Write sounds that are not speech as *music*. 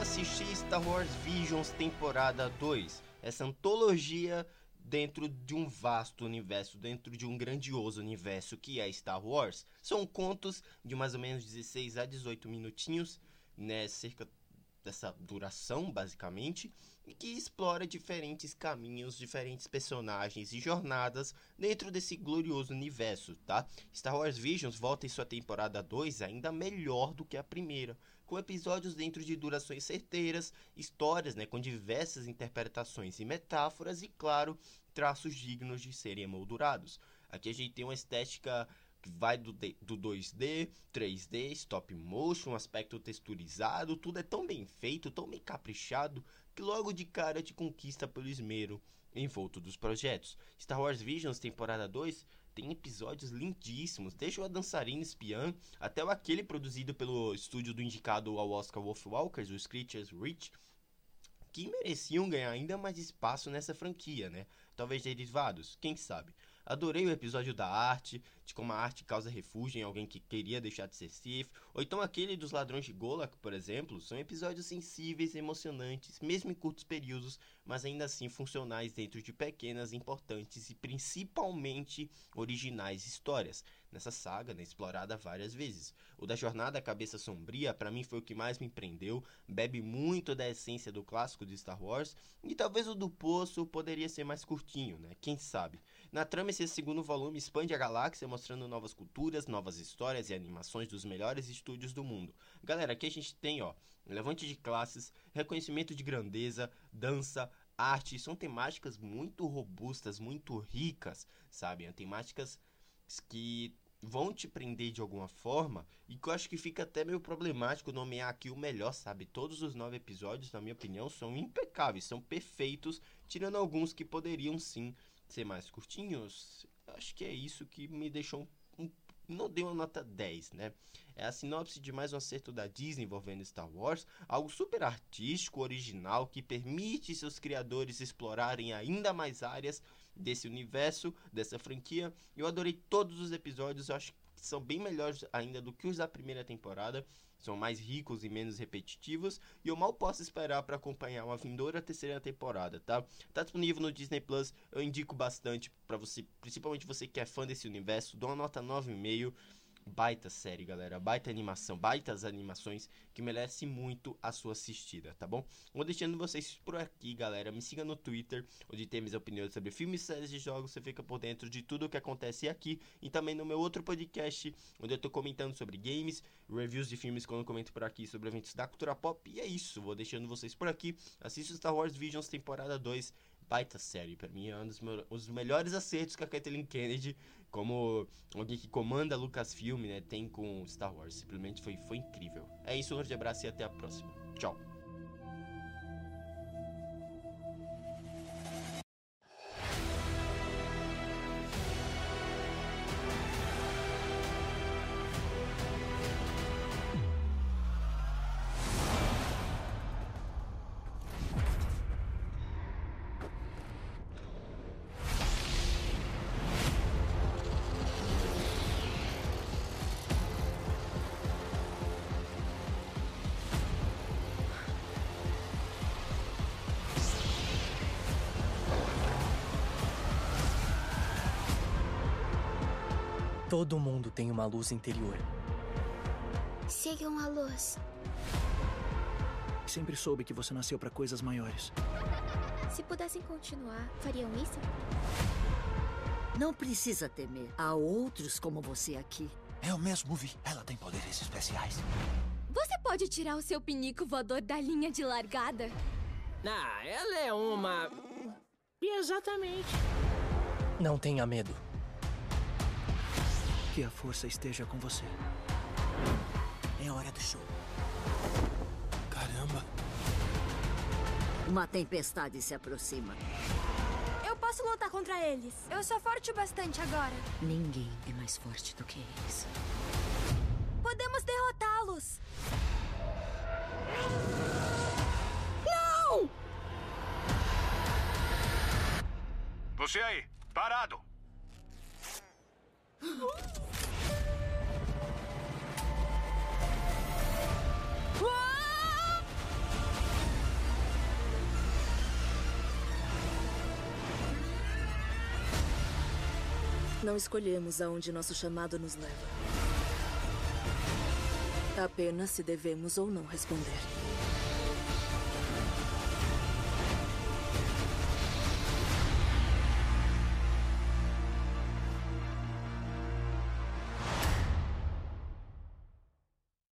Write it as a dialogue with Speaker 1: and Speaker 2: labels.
Speaker 1: assistir Star Wars Visions temporada 2, essa antologia dentro de um vasto universo, dentro de um grandioso universo que é Star Wars. São contos de mais ou menos 16 a 18 minutinhos, né, cerca dessa duração, basicamente, e que explora diferentes caminhos, diferentes personagens e jornadas dentro desse glorioso universo, tá? Star Wars Visions volta em sua temporada 2 ainda melhor do que a primeira, com episódios dentro de durações certeiras, histórias, né, com diversas interpretações e metáforas e, claro, traços dignos de serem emoldurados. Aqui a gente tem uma estética que vai do, do 2D, 3D, stop motion, aspecto texturizado, tudo é tão bem feito, tão bem caprichado, que logo de cara te conquista pelo esmero envolto dos projetos. Star Wars Visions temporada 2 tem episódios lindíssimos, desde o A Dançarina Espiã até o aquele produzido pelo estúdio do indicado ao Oscar Wolf Walkers, o Screechers Rich, que mereciam ganhar ainda mais espaço nessa franquia, né? Talvez derivados, quem sabe. Adorei o episódio da arte, de como a arte causa refúgio em alguém que queria deixar de ser Sith, ou então aquele dos ladrões de Golak, por exemplo, são episódios sensíveis, emocionantes, mesmo em curtos períodos, mas ainda assim funcionais dentro de pequenas, importantes e principalmente originais histórias. Nessa saga, né, explorada várias vezes. O da Jornada Cabeça Sombria, para mim foi o que mais me prendeu, bebe muito da essência do clássico de Star Wars, e talvez o do Poço poderia ser mais curtinho, né? Quem sabe? Na trama, esse segundo volume expande a galáxia, mostrando novas culturas, novas histórias e animações dos melhores estúdios do mundo. Galera, aqui a gente tem, ó, levante de classes, reconhecimento de grandeza, dança, arte, são temáticas muito robustas, muito ricas, sabe? Temáticas que vão te prender de alguma forma e que eu acho que fica até meio problemático nomear aqui o melhor, sabe? Todos os nove episódios, na minha opinião, são impecáveis, são perfeitos, tirando alguns que poderiam sim ser mais curtinhos, acho que é isso que me deixou um, não deu uma nota 10, né? É a sinopse de mais um acerto da Disney envolvendo Star Wars, algo super artístico, original, que permite seus criadores explorarem ainda mais áreas desse universo, dessa franquia. Eu adorei todos os episódios, acho são bem melhores ainda do que os da primeira temporada são mais ricos e menos repetitivos, e eu mal posso esperar para acompanhar uma vindoura terceira temporada, tá? Tá disponível no Disney Plus, eu indico bastante para você, principalmente você que é fã desse universo, dou uma nota 9,5 baita série, galera. Baita animação, baitas animações que merece muito a sua assistida, tá bom? Vou deixando vocês por aqui, galera. Me siga no Twitter, onde tem minhas opiniões sobre filmes, séries e jogos. Você fica por dentro de tudo o que acontece aqui. E também no meu outro podcast, onde eu tô comentando sobre games, reviews de filmes, quando eu comento por aqui sobre eventos da cultura pop. E é isso, vou deixando vocês por aqui. Assista Star Wars Visions temporada 2 baita série. Para mim é um dos, meus, dos melhores acertos que a Kathleen Kennedy, como alguém que comanda Lucasfilm, né, tem com Star Wars. Simplesmente foi, foi incrível. É isso, um grande abraço e até a próxima. Tchau.
Speaker 2: Todo mundo tem uma luz interior.
Speaker 3: Sigam a luz.
Speaker 4: Sempre soube que você nasceu para coisas maiores.
Speaker 3: Se pudessem continuar, fariam isso?
Speaker 5: Não precisa temer. Há outros como você aqui.
Speaker 6: Eu mesmo vi. Ela tem poderes especiais.
Speaker 7: Você pode tirar o seu pinico voador da linha de largada?
Speaker 8: Ah, ela é uma. Exatamente.
Speaker 2: Não tenha medo.
Speaker 4: Que a força esteja com você.
Speaker 6: É hora do show. Caramba.
Speaker 5: Uma tempestade se aproxima.
Speaker 7: Eu posso lutar contra eles. Eu sou forte bastante agora.
Speaker 5: Ninguém é mais forte do que eles.
Speaker 7: Podemos derrotá-los.
Speaker 8: Não!
Speaker 6: Você aí, parado! *gasps* *gasps* *gasps*
Speaker 9: Não escolhemos aonde nosso chamado nos leva. Apenas se devemos ou não responder.